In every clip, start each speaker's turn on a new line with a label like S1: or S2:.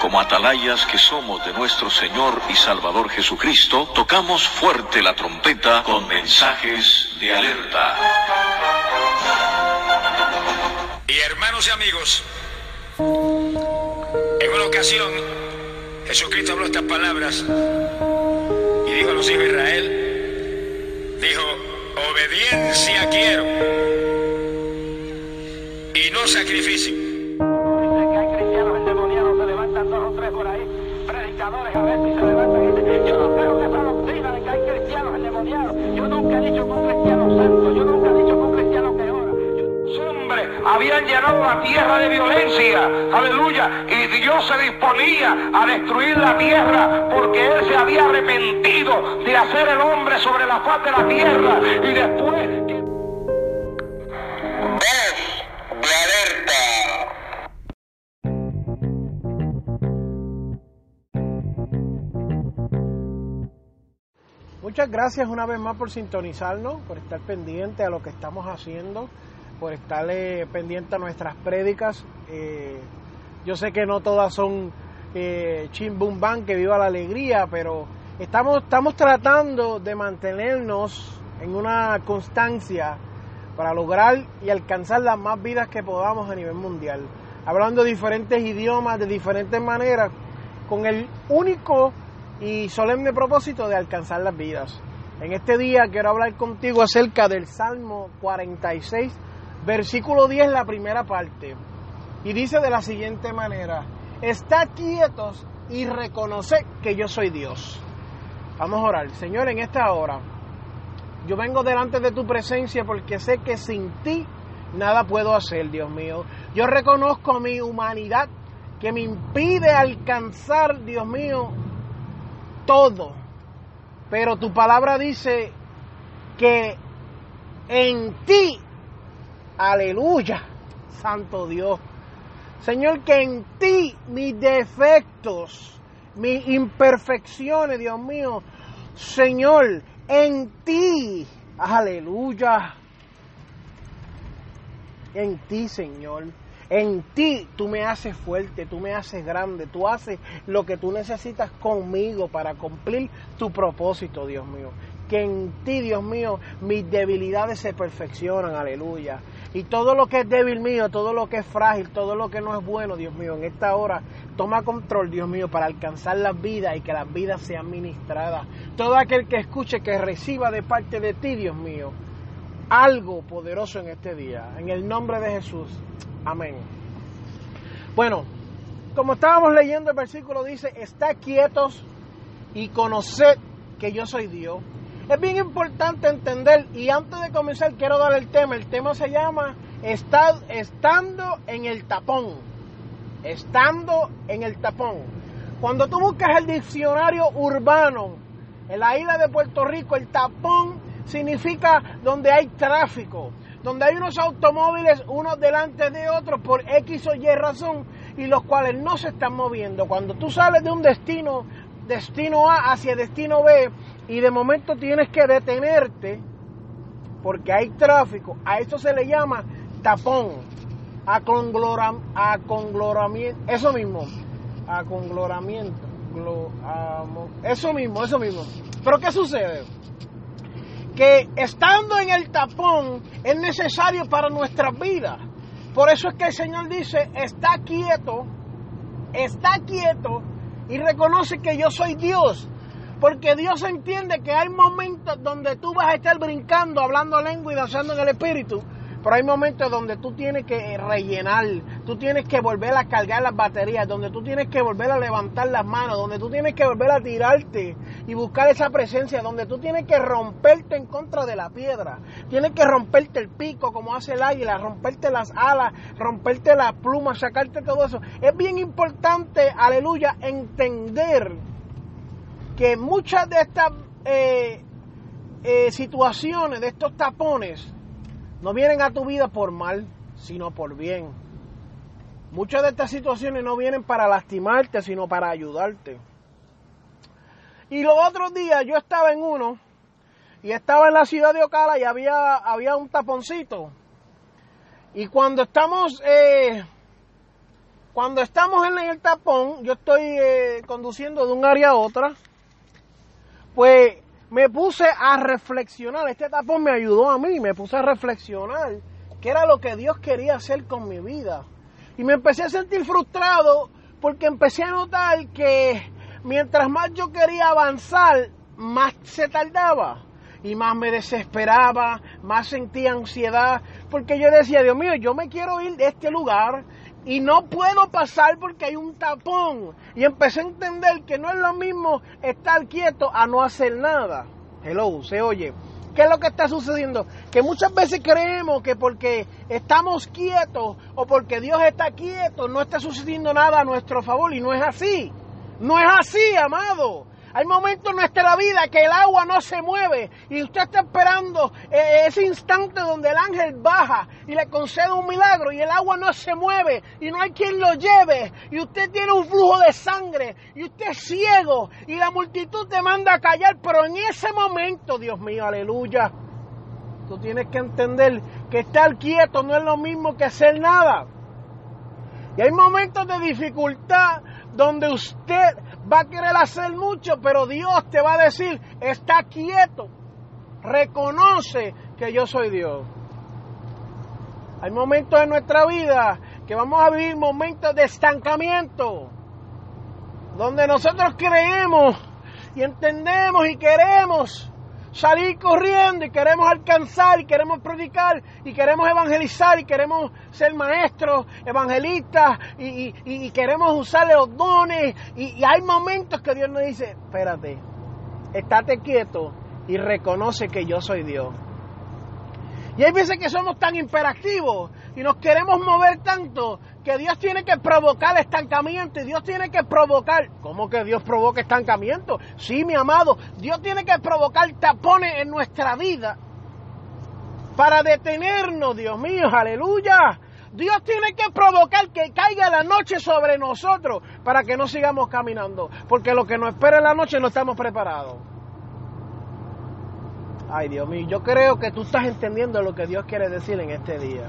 S1: Como atalayas que somos de nuestro Señor y Salvador Jesucristo, tocamos fuerte la trompeta con mensajes de alerta.
S2: Y hermanos y amigos, en una ocasión Jesucristo habló estas palabras y dijo a los hijos de Israel, quiero y no sacrificio.
S3: Dicen que hay cristianos endemoniados, se levantan dos o tres por ahí, predicadores a ver si se levantan yo no creo que esa doctrina de que hay cristianos endemoniados, yo nunca he dicho que un cristiano santo, yo nunca he dicho que un cristiano que ora. Yo- Hombres habían llenado la tierra de violencia, aleluya, y Dios se disponía a destruir la tierra porque Él se había arrepentido de hacer el hombre sobre la faz de la tierra y después
S4: Muchas gracias una vez más por sintonizarnos, por estar pendiente a lo que estamos haciendo, por estar eh, pendiente a nuestras prédicas. Eh, yo sé que no todas son eh, que viva la alegría, pero estamos, estamos tratando de mantenernos en una constancia para lograr y alcanzar las más vidas que podamos a nivel mundial. Hablando diferentes idiomas, de diferentes maneras, con el único y solemne propósito de alcanzar las vidas. En este día quiero hablar contigo acerca del Salmo 46, versículo 10, la primera parte. Y dice de la siguiente manera, está quietos y reconoce que yo soy Dios. Vamos a orar. Señor, en esta hora, yo vengo delante de tu presencia porque sé que sin ti nada puedo hacer, Dios mío. Yo reconozco mi humanidad que me impide alcanzar, Dios mío, todo. Pero tu palabra dice que en ti, aleluya, santo Dios. Señor, que en ti mis defectos, mis imperfecciones, Dios mío, Señor, en ti, aleluya, en ti, Señor. En ti tú me haces fuerte, tú me haces grande, tú haces lo que tú necesitas conmigo para cumplir tu propósito, Dios mío. Que en ti, Dios mío, mis debilidades se perfeccionan, aleluya. Y todo lo que es débil mío, todo lo que es frágil, todo lo que no es bueno, Dios mío, en esta hora toma control, Dios mío, para alcanzar las vidas y que las vidas sean ministradas. Todo aquel que escuche, que reciba de parte de ti, Dios mío, algo poderoso en este día. En el nombre de Jesús. Amén. Bueno, como estábamos leyendo el versículo dice, está quietos y conoced que yo soy Dios. Es bien importante entender, y antes de comenzar quiero dar el tema, el tema se llama "Está- Estando en el tapón. Estando en el tapón. Cuando tú buscas el diccionario urbano en la isla de Puerto Rico, el tapón significa donde hay tráfico, donde hay unos automóviles unos delante de otros por X o Y razón y los cuales no se están moviendo. Cuando tú sales de un destino, destino A hacia destino B y de momento tienes que detenerte porque hay tráfico, a eso se le llama tapón, acongloram, acongloramento, eso mismo, acongloramento, glo- amo- eso mismo, eso mismo. Pero ¿qué sucede? Que estando en el tapón es necesario para nuestras vidas. Por eso es que el Señor dice, está quieto, está quieto y reconoce que yo soy Dios. Porque Dios entiende que hay momentos donde tú vas a estar brincando, hablando lengua y danzando en el Espíritu. Pero hay momentos donde tú tienes que rellenar, tú tienes que volver a cargar las baterías, donde tú tienes que volver a levantar las manos, donde tú tienes que volver a tirarte y buscar esa presencia, donde tú tienes que romperte en contra de la piedra, tienes que romperte el pico como hace el águila, romperte las alas, romperte las plumas, sacarte todo eso. Es bien importante, aleluya, entender que muchas de estas eh, eh, situaciones, de estos tapones, no vienen a tu vida por mal, sino por bien. Muchas de estas situaciones no vienen para lastimarte, sino para ayudarte. Y los otros días yo estaba en uno y estaba en la ciudad de Ocala y había, había un taponcito. Y cuando estamos, eh, cuando estamos en el tapón, yo estoy eh, conduciendo de un área a otra, pues me puse a reflexionar. Este tapón me ayudó a mí, me puse a reflexionar qué era lo que Dios quería hacer con mi vida. Y me empecé a sentir frustrado porque empecé a notar que mientras más yo quería avanzar, más se tardaba y más me desesperaba, más sentía ansiedad, porque yo decía, Dios mío, yo me quiero ir de este lugar y no puedo pasar porque hay un tapón. Y empecé a entender que no es lo mismo estar quieto a no hacer nada. Hello, se oye. ¿Qué es lo que está sucediendo? Que muchas veces creemos que porque estamos quietos o porque Dios está quieto no está sucediendo nada a nuestro favor y no es así. No es así, amado. Hay momentos en nuestra vida que el agua no se mueve y usted está esperando eh, ese instante donde el ángel baja y le concede un milagro y el agua no se mueve y no hay quien lo lleve y usted tiene un flujo de sangre y usted es ciego y la multitud te manda a callar, pero en ese momento, Dios mío, aleluya, tú tienes que entender que estar quieto no es lo mismo que hacer nada. Y hay momentos de dificultad donde usted va a querer hacer mucho, pero Dios te va a decir, está quieto, reconoce que yo soy Dios. Hay momentos en nuestra vida que vamos a vivir momentos de estancamiento, donde nosotros creemos y entendemos y queremos salir corriendo y queremos alcanzar y queremos predicar y queremos evangelizar y queremos ser maestros, evangelistas y, y, queremos usar los dones y, y hay momentos que Dios nos dice, espérate, estate quieto y reconoce que yo soy Dios. Y hay veces que somos tan imperativos y nos queremos mover tanto que Dios tiene que provocar estancamiento y Dios tiene que provocar, ¿cómo que Dios provoca estancamiento? Sí, mi amado, Dios tiene que provocar tapones en nuestra vida para detenernos, Dios mío, aleluya. Dios tiene que provocar que caiga la noche sobre nosotros para que no sigamos caminando, porque lo que nos espera en la noche no estamos preparados. Ay, Dios mío, yo creo que tú estás entendiendo lo que Dios quiere decir en este día.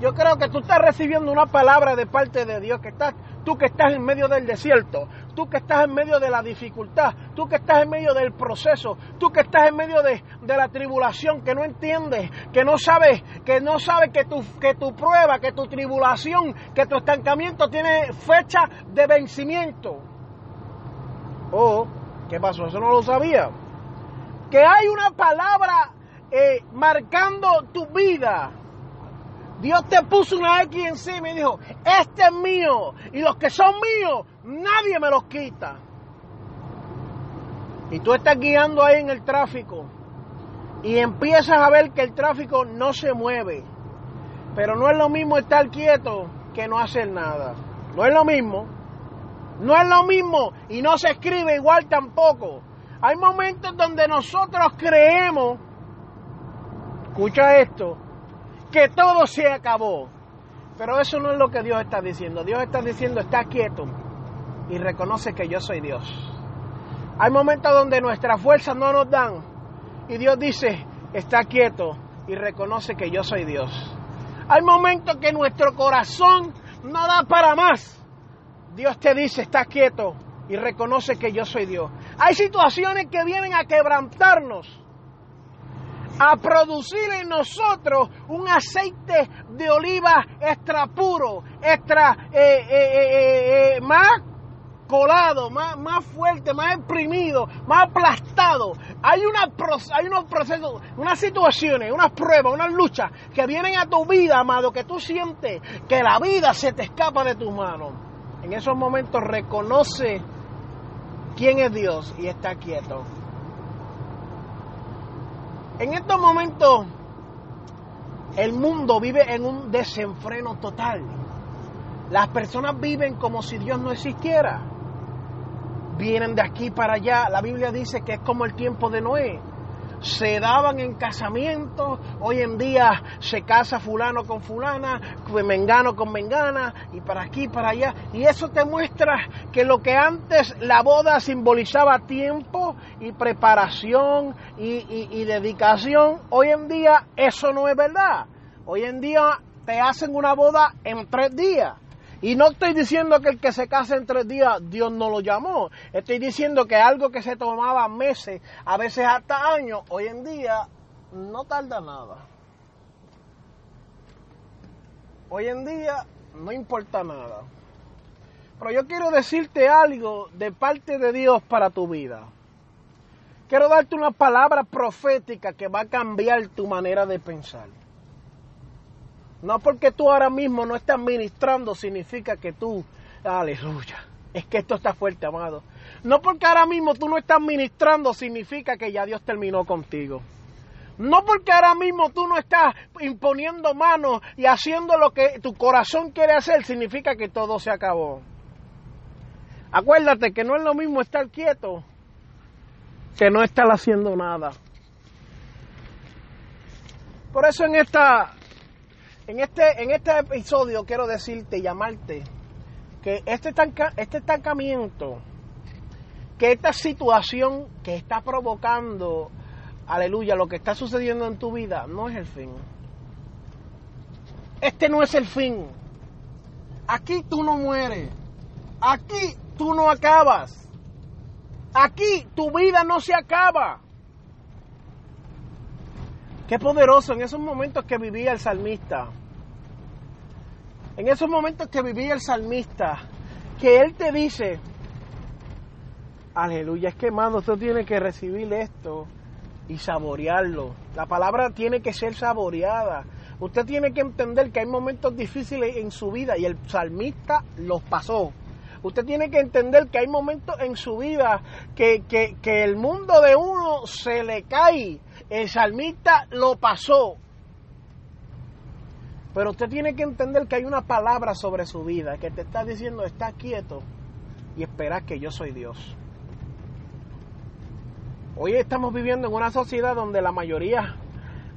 S4: Yo creo que tú estás recibiendo una palabra de parte de Dios, que estás, tú que estás en medio del desierto, tú que estás en medio de la dificultad, tú que estás en medio del proceso, tú que estás en medio de, de la tribulación, que no entiendes, que no sabes, que no sabes que tu, que tu prueba, que tu tribulación, que tu estancamiento tiene fecha de vencimiento. Oh, ¿qué pasó? Eso no lo sabía. Que hay una palabra eh, marcando tu vida. Dios te puso una X encima y dijo, este es mío. Y los que son míos, nadie me los quita. Y tú estás guiando ahí en el tráfico. Y empiezas a ver que el tráfico no se mueve. Pero no es lo mismo estar quieto que no hacer nada. No es lo mismo. No es lo mismo. Y no se escribe igual tampoco. Hay momentos donde nosotros creemos, escucha esto, que todo se acabó. Pero eso no es lo que Dios está diciendo. Dios está diciendo, está quieto y reconoce que yo soy Dios. Hay momentos donde nuestras fuerzas no nos dan y Dios dice, está quieto y reconoce que yo soy Dios. Hay momentos que nuestro corazón no da para más. Dios te dice, está quieto y reconoce que yo soy Dios. Hay situaciones que vienen a quebrantarnos a producir en nosotros un aceite de oliva extra puro, extra eh, eh, eh, más colado, más, más fuerte, más exprimido, más aplastado. Hay, una, hay unos procesos, unas situaciones, unas pruebas, unas luchas que vienen a tu vida, amado, que tú sientes que la vida se te escapa de tus manos. En esos momentos reconoce quién es Dios y está quieto. En estos momentos el mundo vive en un desenfreno total. Las personas viven como si Dios no existiera. Vienen de aquí para allá. La Biblia dice que es como el tiempo de Noé. Se daban en casamiento, hoy en día se casa fulano con fulana, mengano con mengana, y para aquí, para allá. Y eso te muestra que lo que antes la boda simbolizaba tiempo y preparación y dedicación, hoy en día eso no es verdad. Hoy en día te hacen una boda en tres días. Y no estoy diciendo que el que se case en tres días Dios no lo llamó. Estoy diciendo que algo que se tomaba meses, a veces hasta años, hoy en día no tarda nada. Hoy en día no importa nada. Pero yo quiero decirte algo de parte de Dios para tu vida. Quiero darte una palabra profética que va a cambiar tu manera de pensar. No porque tú ahora mismo no estás ministrando significa que tú, aleluya, es que esto está fuerte, amado. No porque ahora mismo tú no estás ministrando significa que ya Dios terminó contigo. No porque ahora mismo tú no estás imponiendo manos y haciendo lo que tu corazón quiere hacer significa que todo se acabó. Acuérdate que no es lo mismo estar quieto que no estar haciendo nada. Por eso en esta en este, en este episodio quiero decirte llamarte que este, este estancamiento, que esta situación que está provocando, aleluya, lo que está sucediendo en tu vida, no es el fin. Este no es el fin. Aquí tú no mueres. Aquí tú no acabas. Aquí tu vida no se acaba. Qué poderoso en esos momentos que vivía el salmista. En esos momentos que vivía el salmista, que él te dice, aleluya, es que hermano, usted tiene que recibir esto y saborearlo. La palabra tiene que ser saboreada. Usted tiene que entender que hay momentos difíciles en su vida y el salmista los pasó. Usted tiene que entender que hay momentos en su vida que, que, que el mundo de uno se le cae el salmista lo pasó. Pero usted tiene que entender que hay una palabra sobre su vida que te está diciendo, está quieto y espera que yo soy Dios. Hoy estamos viviendo en una sociedad donde la mayoría,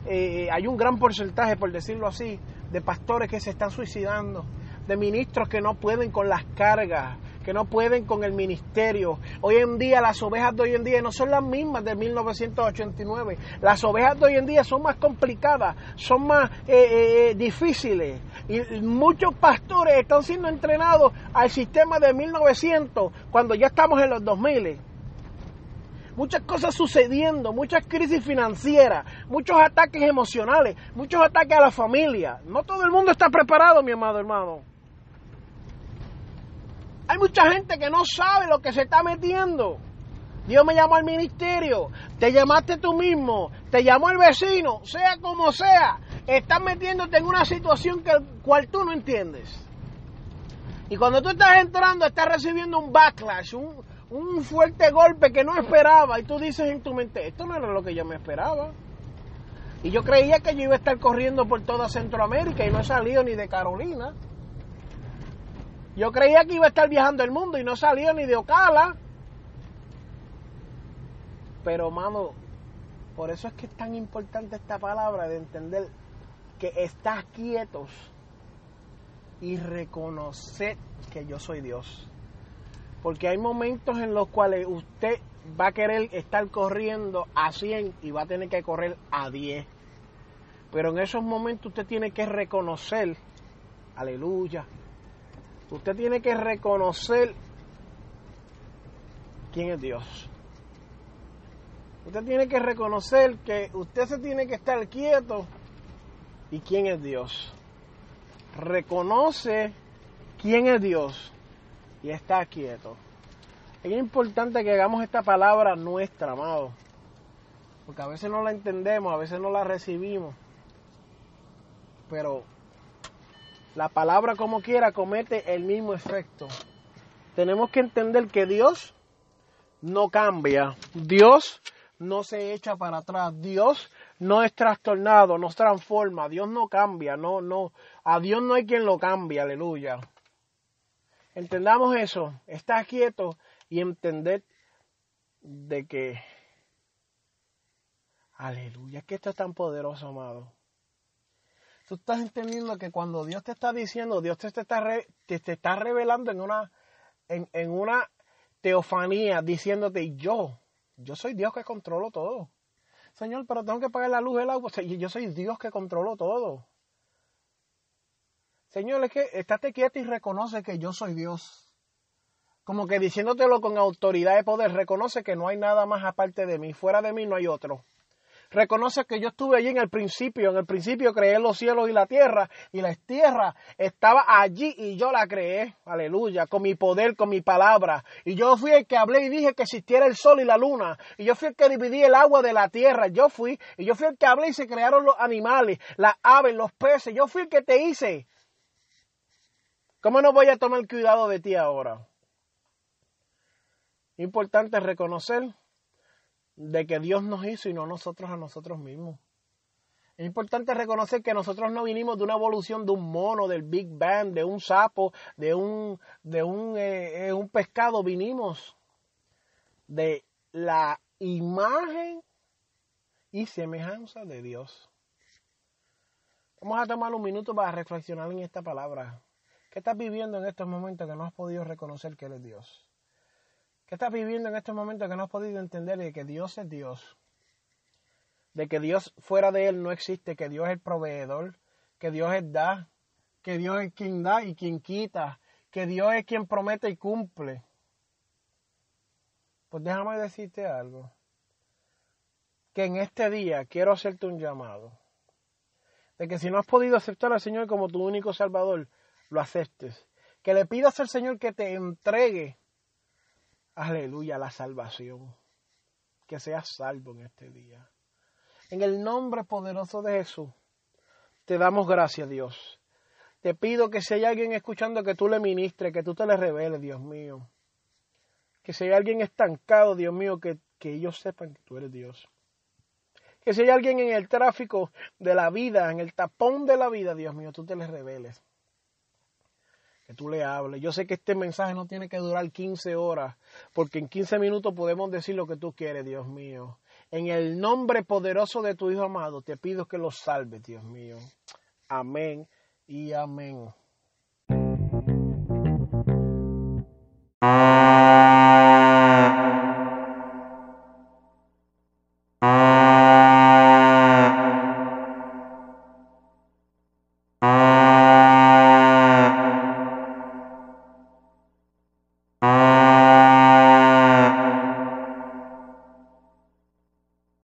S4: eh, hay un gran porcentaje, por decirlo así, de pastores que se están suicidando, de ministros que no pueden con las cargas, que no pueden con el ministerio. Hoy en día las ovejas de hoy en día no son las mismas de 1989. Las ovejas de hoy en día son más complicadas, son más eh, eh, eh, difíciles. Y muchos pastores están siendo entrenados al sistema de 1900 cuando ya estamos en los 2000 muchas cosas sucediendo, muchas crisis financieras, muchos ataques emocionales, muchos ataques a la familia. No todo el mundo está preparado, mi amado hermano. Hay mucha gente que no sabe lo que se está metiendo. Dios me llamó al ministerio, te llamaste tú mismo, te llamó el vecino, sea como sea, estás metiéndote en una situación que cual tú no entiendes. Y cuando tú estás entrando, estás recibiendo un backlash, un, un fuerte golpe que no esperaba, y tú dices en tu mente, esto no era lo que yo me esperaba. Y yo creía que yo iba a estar corriendo por toda Centroamérica y no he salido ni de Carolina. Yo creía que iba a estar viajando el mundo y no salió ni de Ocala. Pero, mano, por eso es que es tan importante esta palabra de entender que estás quietos y reconocer que yo soy Dios. Porque hay momentos en los cuales usted va a querer estar corriendo a 100 y va a tener que correr a 10. Pero en esos momentos usted tiene que reconocer, aleluya, Usted tiene que reconocer quién es Dios. Usted tiene que reconocer que usted se tiene que estar quieto y quién es Dios. Reconoce quién es Dios y está quieto. Es importante que hagamos esta palabra nuestra, amado. Porque a veces no la entendemos, a veces no la recibimos. Pero la palabra como quiera comete el mismo efecto. Tenemos que entender que Dios no cambia, Dios no se echa para atrás, Dios no es trastornado, no transforma, Dios no cambia, no, no, a Dios no hay quien lo cambie, aleluya. Entendamos eso, está quieto y entender de que Aleluya, que esto es tan poderoso, amado. Tú estás entendiendo que cuando Dios te está diciendo, Dios te, está, te, está revelando en una, en, en una teofanía, diciéndote, yo, yo soy Dios que controlo todo. Señor, pero tengo que pagar la luz, el agua. Yo soy Dios que controlo todo. Señor, es que estate quieto y reconoce que yo soy Dios. Como que diciéndotelo con autoridad de poder, reconoce que no hay nada más aparte de mí. Fuera de mí no hay otro. Reconoce que yo estuve allí en el principio. En el principio creé los cielos y la tierra. Y la tierra estaba allí y yo la creé. Aleluya. Con mi poder, con mi palabra. Y yo fui el que hablé y dije que existiera el sol y la luna. Y yo fui el que dividí el agua de la tierra. Yo fui. Y yo fui el que hablé y se crearon los animales, las aves, los peces. Yo fui el que te hice. ¿Cómo no voy a tomar cuidado de ti ahora? Importante reconocer de que Dios nos hizo y no nosotros a nosotros mismos. Es importante reconocer que nosotros no vinimos de una evolución de un mono, del Big Bang, de un sapo, de un, de un, eh, eh, un pescado. Vinimos de la imagen y semejanza de Dios. Vamos a tomar un minuto para reflexionar en esta palabra. ¿Qué estás viviendo en estos momentos que no has podido reconocer que Él es Dios? ¿Qué estás viviendo en estos momentos que no has podido entender de que Dios es Dios? De que Dios fuera de Él no existe, que Dios es el proveedor, que Dios es da, que Dios es quien da y quien quita, que Dios es quien promete y cumple. Pues déjame decirte algo. Que en este día quiero hacerte un llamado. De que si no has podido aceptar al Señor como tu único Salvador, lo aceptes. Que le pidas al Señor que te entregue Aleluya, la salvación. Que seas salvo en este día. En el nombre poderoso de Jesús, te damos gracias, Dios. Te pido que si hay alguien escuchando, que tú le ministres, que tú te le reveles, Dios mío. Que si hay alguien estancado, Dios mío, que, que ellos sepan que tú eres Dios. Que si hay alguien en el tráfico de la vida, en el tapón de la vida, Dios mío, tú te le reveles que tú le hables. Yo sé que este mensaje no tiene que durar 15 horas, porque en 15 minutos podemos decir lo que tú quieres, Dios mío. En el nombre poderoso de tu Hijo amado, te pido que lo salves, Dios mío. Amén y amén.